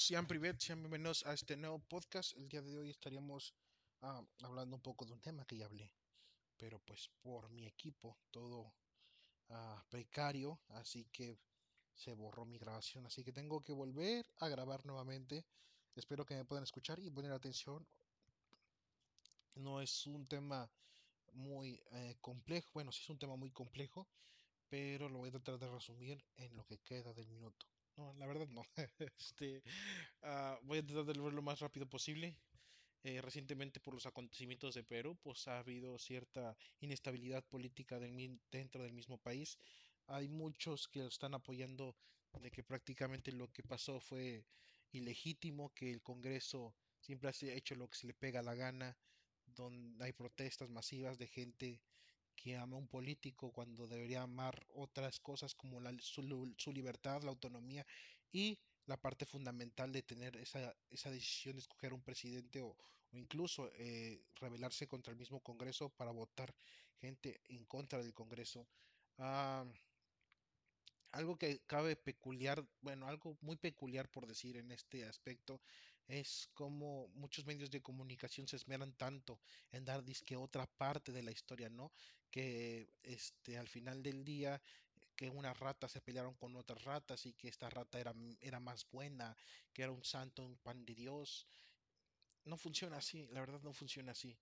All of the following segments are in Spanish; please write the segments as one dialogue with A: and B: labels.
A: Sean privet, sean bienvenidos a este nuevo podcast. El día de hoy estaríamos ah, hablando un poco de un tema que ya hablé, pero pues por mi equipo todo ah, precario, así que se borró mi grabación, así que tengo que volver a grabar nuevamente. Espero que me puedan escuchar y poner atención. No es un tema muy eh, complejo, bueno, sí es un tema muy complejo, pero lo voy a tratar de resumir en lo que queda del minuto. No, la verdad no. Este, ah, voy a tratar de lo más rápido posible. Eh, recientemente por los acontecimientos de Perú, pues ha habido cierta inestabilidad política dentro del mismo país. Hay muchos que están apoyando de que prácticamente lo que pasó fue ilegítimo, que el Congreso siempre ha hecho lo que se le pega la gana, donde hay protestas masivas de gente que ama a un político cuando debería amar otras cosas como la, su, libertad, la autonomía y la parte fundamental de tener esa, esa decisión de escoger un presidente o, incluso eh, rebelarse contra el mismo Congreso para votar gente en contra del Congreso. Ah, algo que cabe peculiar, bueno, algo muy peculiar por decir en este aspecto es como muchos medios de comunicación se esmeran tanto en dar disque otra parte de la historia, ¿no? Que este al final del día que unas ratas se pelearon con otras ratas y que esta rata era, era más buena, que era un santo, un pan de Dios. No funciona así, la verdad no funciona así.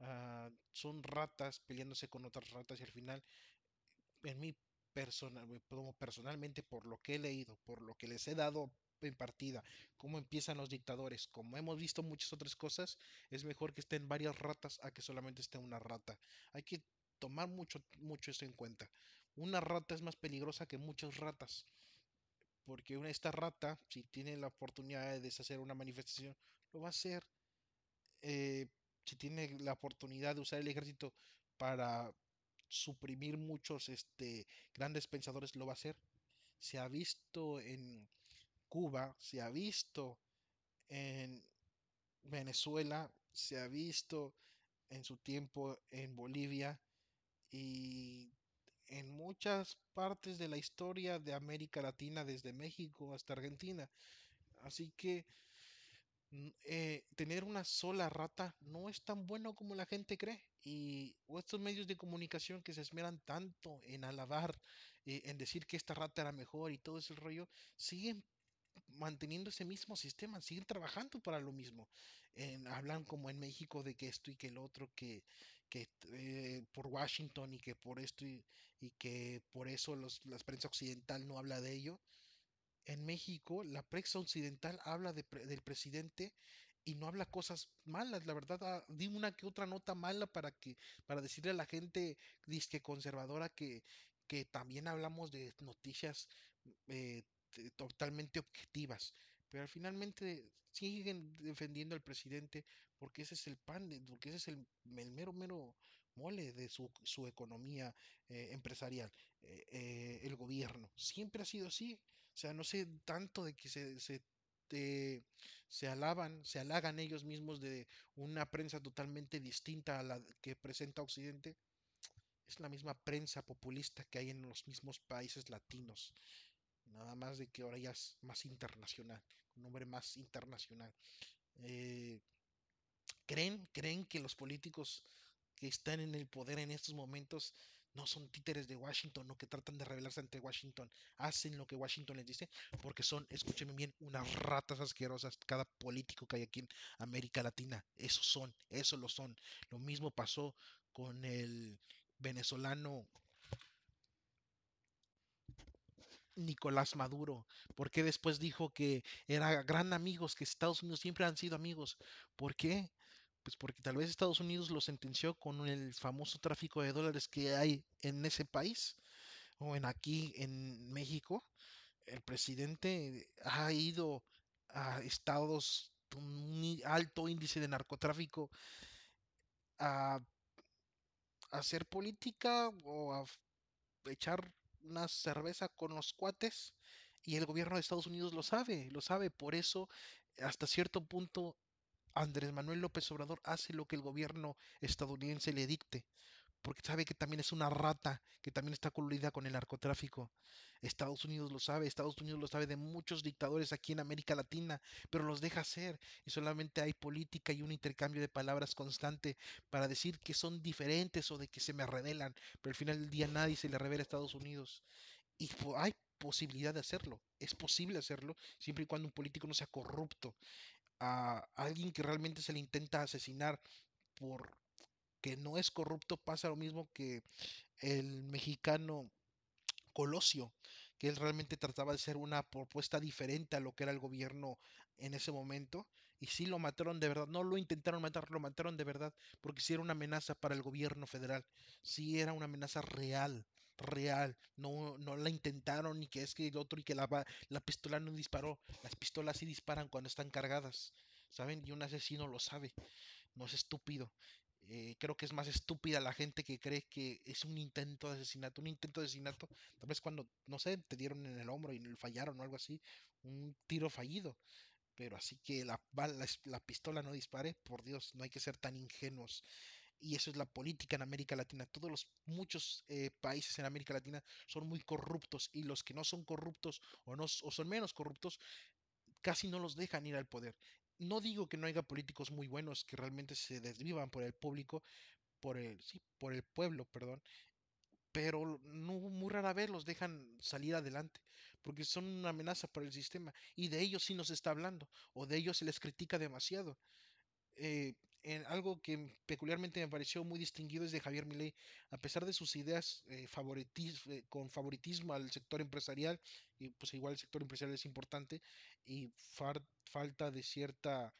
A: Ah, son ratas peleándose con otras ratas y al final en mi personal, como personalmente por lo que he leído, por lo que les he dado en partida, cómo empiezan los dictadores, como hemos visto muchas otras cosas, es mejor que estén varias ratas a que solamente esté una rata. Hay que tomar mucho, mucho eso en cuenta. Una rata es más peligrosa que muchas ratas. Porque esta rata, si tiene la oportunidad de deshacer una manifestación, lo va a hacer. Eh, si tiene la oportunidad de usar el ejército para suprimir muchos este, grandes pensadores lo va a hacer. Se ha visto en Cuba, se ha visto en Venezuela, se ha visto en su tiempo en Bolivia y en muchas partes de la historia de América Latina, desde México hasta Argentina. Así que eh, tener una sola rata no es tan bueno como la gente cree. Y estos medios de comunicación que se esmeran tanto en alabar, eh, en decir que esta rata era mejor y todo ese rollo, siguen manteniendo ese mismo sistema, siguen trabajando para lo mismo. hablan como en México de que esto y que el otro, que, que eh, por Washington y que por esto y, que por eso los, la prensa occidental no habla de ello en México la prensa occidental habla del presidente y no habla cosas malas, la verdad, ah, di una que otra nota mala para que para decirle a la gente disque conservadora que que también hablamos de noticias eh, totalmente objetivas, pero finalmente siguen defendiendo al presidente porque ese es el pan, porque ese es el, mero, mero mole de su, su economía eh, empresarial, eh, eh, el gobierno. Siempre ha sido así. O sea, no sé tanto de que se, se, se alaban, se halagan ellos mismos de una prensa totalmente distinta a la que presenta Occidente. Es la misma prensa populista que hay en los mismos países latinos. Nada más de que ahora ya es más internacional, un nombre más internacional. Eh, ¿creen, ¿Creen que los políticos que están en el poder en estos momentos no son títeres de Washington, no que tratan de rebelarse ante Washington, hacen lo que Washington les dice, porque son, escúchenme bien, unas ratas asquerosas, cada político que hay aquí en América Latina, eso son, eso lo son. Lo mismo pasó con el venezolano Nicolás Maduro? ¿Por qué después dijo que era gran amigos, que Estados Unidos siempre han sido amigos? ¿Por qué? Pues porque tal vez Estados Unidos lo sentenció con el famoso tráfico de dólares que hay en ese país o en aquí en México. El presidente ha ido a estados con un alto índice de narcotráfico a hacer política o a echar una cerveza con los cuates y el gobierno de Estados Unidos lo sabe, lo sabe. Por eso, hasta cierto punto, Andrés Manuel López Obrador hace lo que el gobierno estadounidense le dicte, porque sabe que también es una rata, que también está coludida con el narcotráfico. Estados Unidos lo sabe, Estados Unidos lo sabe de muchos dictadores aquí en América Latina, pero los deja hacer y solamente hay política y un intercambio de palabras constante para decir que son diferentes o de que se me revelan, pero al final del día nadie se le revela a Estados Unidos. Y hay posibilidad de hacerlo, es posible hacerlo siempre y cuando un político no sea corrupto. A alguien que realmente se le intenta asesinar por que no es corrupto pasa lo mismo que el mexicano Colosio, que él realmente trataba de ser una propuesta diferente a lo que era el gobierno en ese momento. Y sí lo mataron de verdad, no lo intentaron matar, lo mataron de verdad, porque sí era una amenaza para el gobierno federal, sí era una amenaza real, real, no, no la intentaron ni que es que el otro y que la, la pistola no disparó, las pistolas sí disparan cuando están cargadas, ¿saben? Y un asesino lo sabe, no es estúpido. Eh, creo que es más estúpida la gente que cree que es un intento de asesinato. Un intento de asesinato, tal vez cuando, no sé, te dieron en el hombro y fallaron o algo así, un tiro fallido. Pero así que la, la, pistola no dispare, por Dios, no hay que ser tan ingenuos. Y eso es la política en América Latina. Todos los muchos eh, países en América Latina son muy corruptos y los que no son corruptos o, no, o son menos corruptos casi no los dejan ir al poder no digo que no haya políticos muy buenos que realmente se desvivan por el público, por el, sí, por el pueblo, perdón, pero no, muy rara vez los dejan salir adelante, porque son una amenaza para el sistema, y de ellos sí nos está hablando, o de ellos se les critica demasiado. Eh, en algo que peculiarmente me pareció muy distinguido es de Javier Milei, a pesar de sus ideas eh, eh, con favoritismo al sector empresarial, y pues igual el sector empresarial es importante, y falta de cierta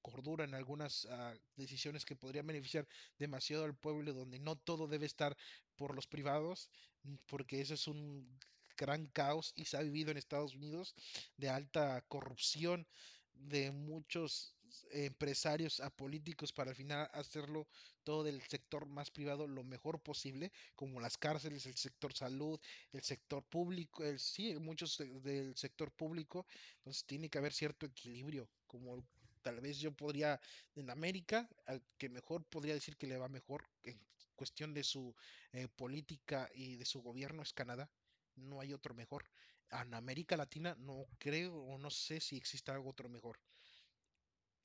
A: cordura en algunas ah, decisiones que podrían beneficiar demasiado al pueblo, donde no todo debe estar por los privados, mm, porque eso es un gran caos y se ha vivido en Estados Unidos de alta corrupción de muchos empresarios a políticos para al final hacerlo todo del sector más privado lo mejor posible, como las cárceles, el sector salud, el sector público, el, sí, muchos del sector público, entonces tiene que haber cierto equilibrio, como tal vez yo podría, en América, al que mejor podría decir que le va mejor en cuestión de su eh, política y de su gobierno es Canadá, no hay otro mejor. En América Latina no creo o no sé si existe algo otro mejor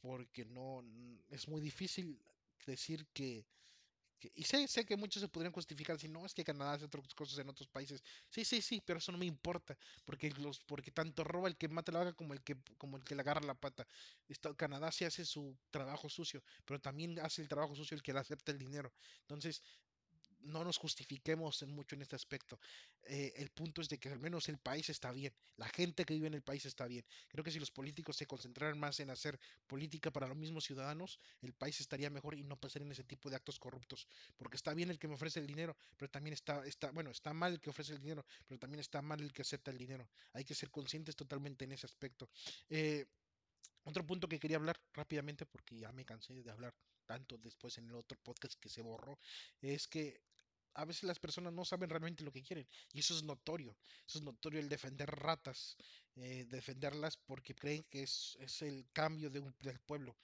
A: porque no es muy difícil decir que, y sé, sé que muchos se podrían justificar si no es que Canadá hace otras cosas en otros países. Sí, sí, sí, pero eso no me importa, porque los porque tanto roba el que mata la vaca como el que como el que le agarra la pata. Canadá sí hace su trabajo sucio, pero también hace el trabajo sucio el que le acepta el dinero. Entonces, no nos justifiquemos en mucho en este aspecto. Eh, el punto es de que al menos el país está bien, la gente que vive en el país está bien. Creo que si los políticos se concentraran más en hacer política para los mismos ciudadanos, el país estaría mejor y no pasarían ese tipo de actos corruptos. Porque está bien el que me ofrece el dinero, pero también está, está, bueno, está mal el que ofrece el dinero, pero también está mal el que acepta el dinero. Hay que ser conscientes totalmente en ese aspecto. Eh, otro punto que quería hablar rápidamente, porque ya me cansé de hablar tanto después en el otro podcast que se borró, es que a veces las personas no saben realmente lo que quieren y eso es notorio, eso es notorio el defender ratas, eh, defenderlas porque creen que es, es el cambio del pueblo.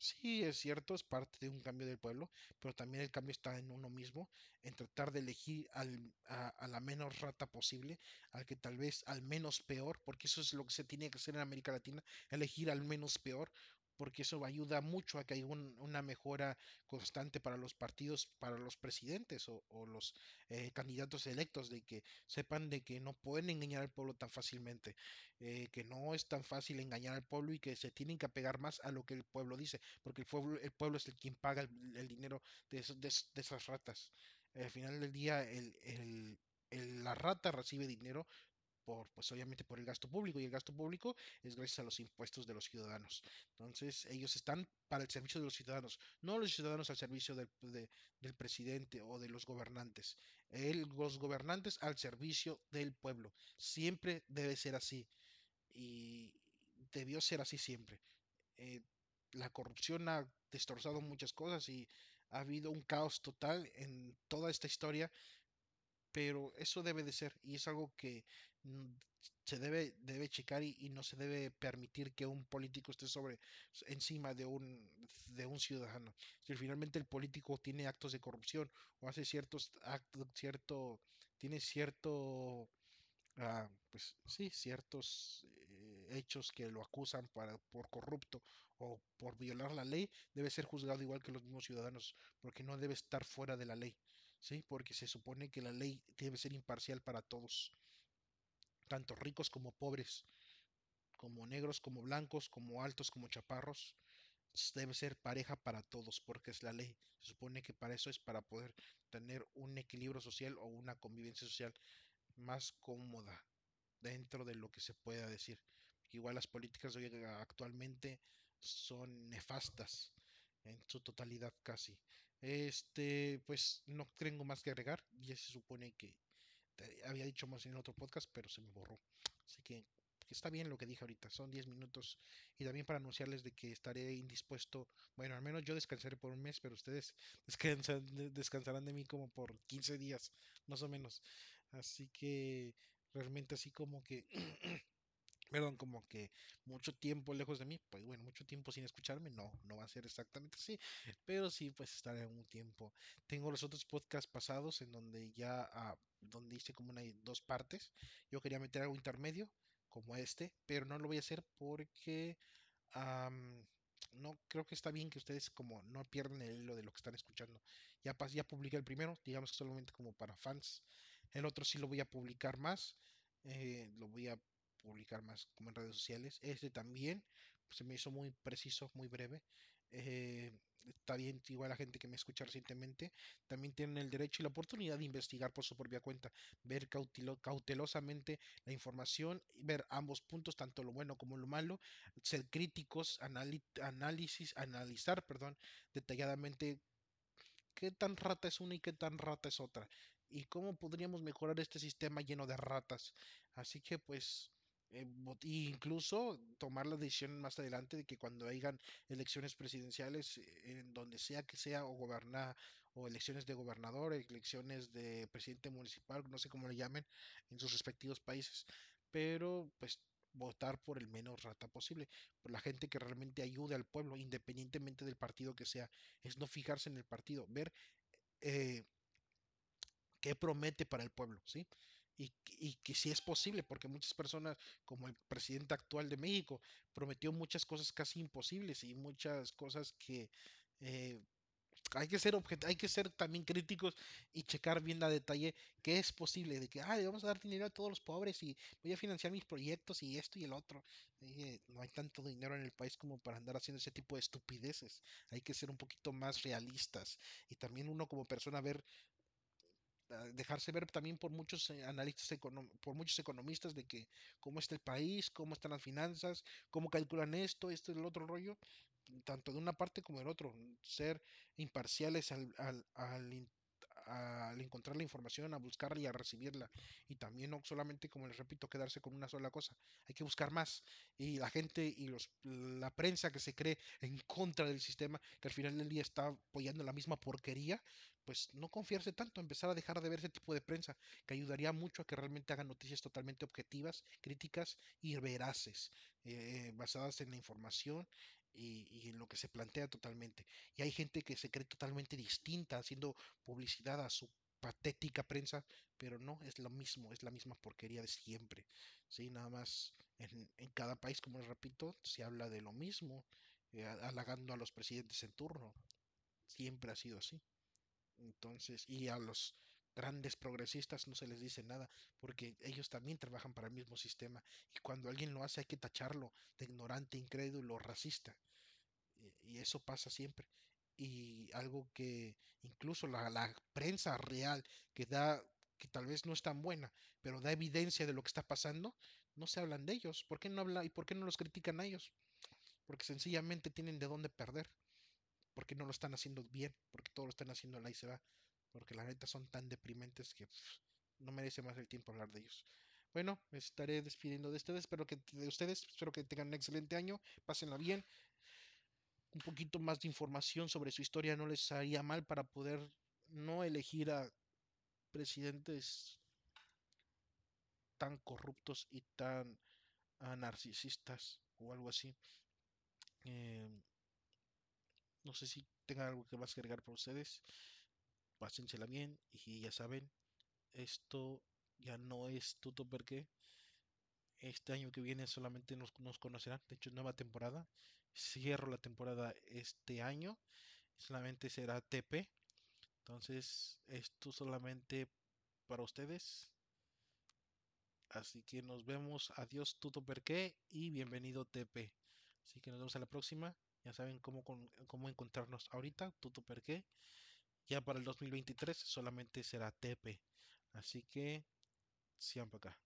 A: Sí, es cierto, es parte de un cambio del pueblo, pero también el cambio está en uno mismo, en tratar de elegir al, a, a, la menos rata posible, al que tal vez al menos peor, porque eso es lo que se tiene que hacer en América Latina, elegir al menos peor, porque eso ayuda mucho a que haya una mejora constante para los partidos, para los presidentes o, los eh, candidatos electos, de que sepan de que no pueden engañar al pueblo tan fácilmente, eh, que no es tan fácil engañar al pueblo y que se tienen que apegar más a lo que el pueblo dice, porque el pueblo, el pueblo es el quien paga el, dinero de, de, esas ratas. Al final del día, el, la rata recibe dinero por, pues obviamente por el gasto público y el gasto público es gracias a los impuestos de los ciudadanos. Entonces ellos están para el servicio de los ciudadanos, no los ciudadanos al servicio del, del presidente o de los gobernantes. los gobernantes al servicio del pueblo. Siempre debe ser así y debió ser así siempre. Eh, la corrupción ha destrozado muchas cosas y ha habido un caos total en toda esta historia pero eso debe de ser y es algo que mm, se debe, debe checar y, no se debe permitir que un político esté sobre encima de un, de un ciudadano. Si finalmente el político tiene actos de corrupción o hace ciertos actos, cierto, tiene cierto ah, pues sí, ciertos eh, hechos que lo acusan para, por corrupto o por violar la ley, debe ser juzgado igual que los mismos ciudadanos, porque no debe estar fuera de la ley, ¿sí? Porque se supone que la ley debe ser imparcial para todos tanto ricos como pobres, como negros como blancos, como altos como chaparros, debe ser pareja para todos, porque es la ley. Se supone que para eso es para poder tener un equilibrio social o una convivencia social más cómoda dentro de lo que se pueda decir. Igual las políticas hoy actualmente son nefastas en su totalidad casi. Este, pues no tengo más que agregar. Ya se supone que había dicho más en otro podcast, pero se me borró. Así que, está bien lo que dije ahorita, son 10 minutos. Y también para anunciarles de que estaré indispuesto. Bueno, al menos yo descansaré por un mes, pero ustedes descansan, descansarán de mí como por 15 días, más o menos. Así que realmente así como que perdón, como que mucho tiempo lejos de mí, pues bueno, mucho tiempo sin escucharme, no, no va a ser exactamente así, pero sí, pues estaré un tiempo. Tengo los otros podcasts pasados en donde ya, ah, donde hice como una, dos partes. Yo quería meter algo intermedio, como este, pero no lo voy a hacer porque no creo que está bien que ustedes como no pierdan el hilo de lo que están escuchando. Ya, ya publiqué el primero, digamos que solamente como para fans. El otro sí lo voy a publicar más. Eh, lo voy a publicar más como en redes sociales. Este también se me hizo muy preciso, muy breve. Eh, está bien, igual la gente que me escucha recientemente, también tienen el derecho y la oportunidad de investigar por su propia cuenta, ver cautelosamente la información, ver ambos puntos, tanto lo bueno como lo malo, ser críticos, análisis, analizar, perdón, detalladamente qué tan rata es una y qué tan rata es otra, y cómo podríamos mejorar este sistema lleno de ratas. Así que pues eh, incluso tomar la decisión más adelante de que cuando hayan elecciones presidenciales, eh, en donde sea que sea, o gobernar, o elecciones de gobernador, elecciones de presidente municipal, no sé cómo le llamen, en sus respectivos países, pero pues votar por el menos rata posible, por la gente que realmente ayude al pueblo, independientemente del partido que sea, es no fijarse en el partido, ver eh, qué promete para el pueblo, ¿sí? Y, que si es posible, porque muchas personas, como el presidente actual de México, prometió muchas cosas casi imposibles y muchas cosas que eh, hay que ser hay que ser también críticos y checar bien a detalle que es posible de que ah, vamos a dar dinero a todos los pobres y voy a financiar mis proyectos y esto y el otro. no hay tanto dinero en el país como para andar haciendo ese tipo de estupideces. Hay que ser un poquito más realistas y también uno como persona ver dejarse ver también por muchos eh, analistas, por muchos economistas de que cómo está el país, cómo están las finanzas, cómo calculan esto, esto el otro rollo, tanto de una parte como del otro, ser imparciales al, al, al, al encontrar la información, a buscarla y a recibirla. Y también no solamente, como les repito, quedarse con una sola cosa. Hay que buscar más. Y la gente y los, la prensa que se cree en contra del sistema, que al final del día está apoyando la misma porquería, pues no confiarse tanto, empezar a dejar de ver ese tipo de prensa, que ayudaría mucho a que realmente hagan noticias totalmente objetivas, críticas y veraces, eh, basadas en la información y, en lo que se plantea totalmente. Y hay gente que se cree totalmente distinta haciendo publicidad a su patética prensa, pero no, es lo mismo, es la misma porquería de siempre. ¿sí? Nada más en, en cada país, como les repito, se habla de lo mismo, eh, halagando a los presidentes en turno. Siempre ha sido así. Entonces, y a los grandes progresistas no se les dice nada, porque ellos también trabajan para el mismo sistema. Y cuando alguien lo hace hay que tacharlo de ignorante, incrédulo, racista. Y eso pasa siempre. Y algo que incluso la, la prensa real, que da, que tal vez no es tan buena, pero da evidencia de lo que está pasando, no se hablan de ellos. ¿Por qué no habla y por qué no los critican a ellos? Porque sencillamente tienen de dónde perder. Porque no lo están haciendo bien, porque todo lo están haciendo la y se va porque la neta son tan deprimentes que no merece más el tiempo hablar de ellos. Bueno, me estaré despidiendo de ustedes, espero que de ustedes, espero que tengan un excelente año, pásenla bien. Un poquito más de información sobre su historia no les haría mal para poder no elegir a presidentes tan corruptos y tan narcisistas o algo así. Em, no sé si tengan algo que más que agregar para ustedes. Pásensela bien y ya saben, esto ya no es tuto porque este año que viene solamente nos, conocerán. De hecho, nueva temporada. Cierro la temporada este año. Solamente será TP. Entonces, esto solamente para ustedes. Así que nos vemos. Adiós, tuto perqué y bienvenido TP. Así que nos vemos a la próxima. Ya saben cómo, cómo encontrarnos ahorita, tuto perqué. Ya para el 2023 solamente será TP. Así que, siempre acá.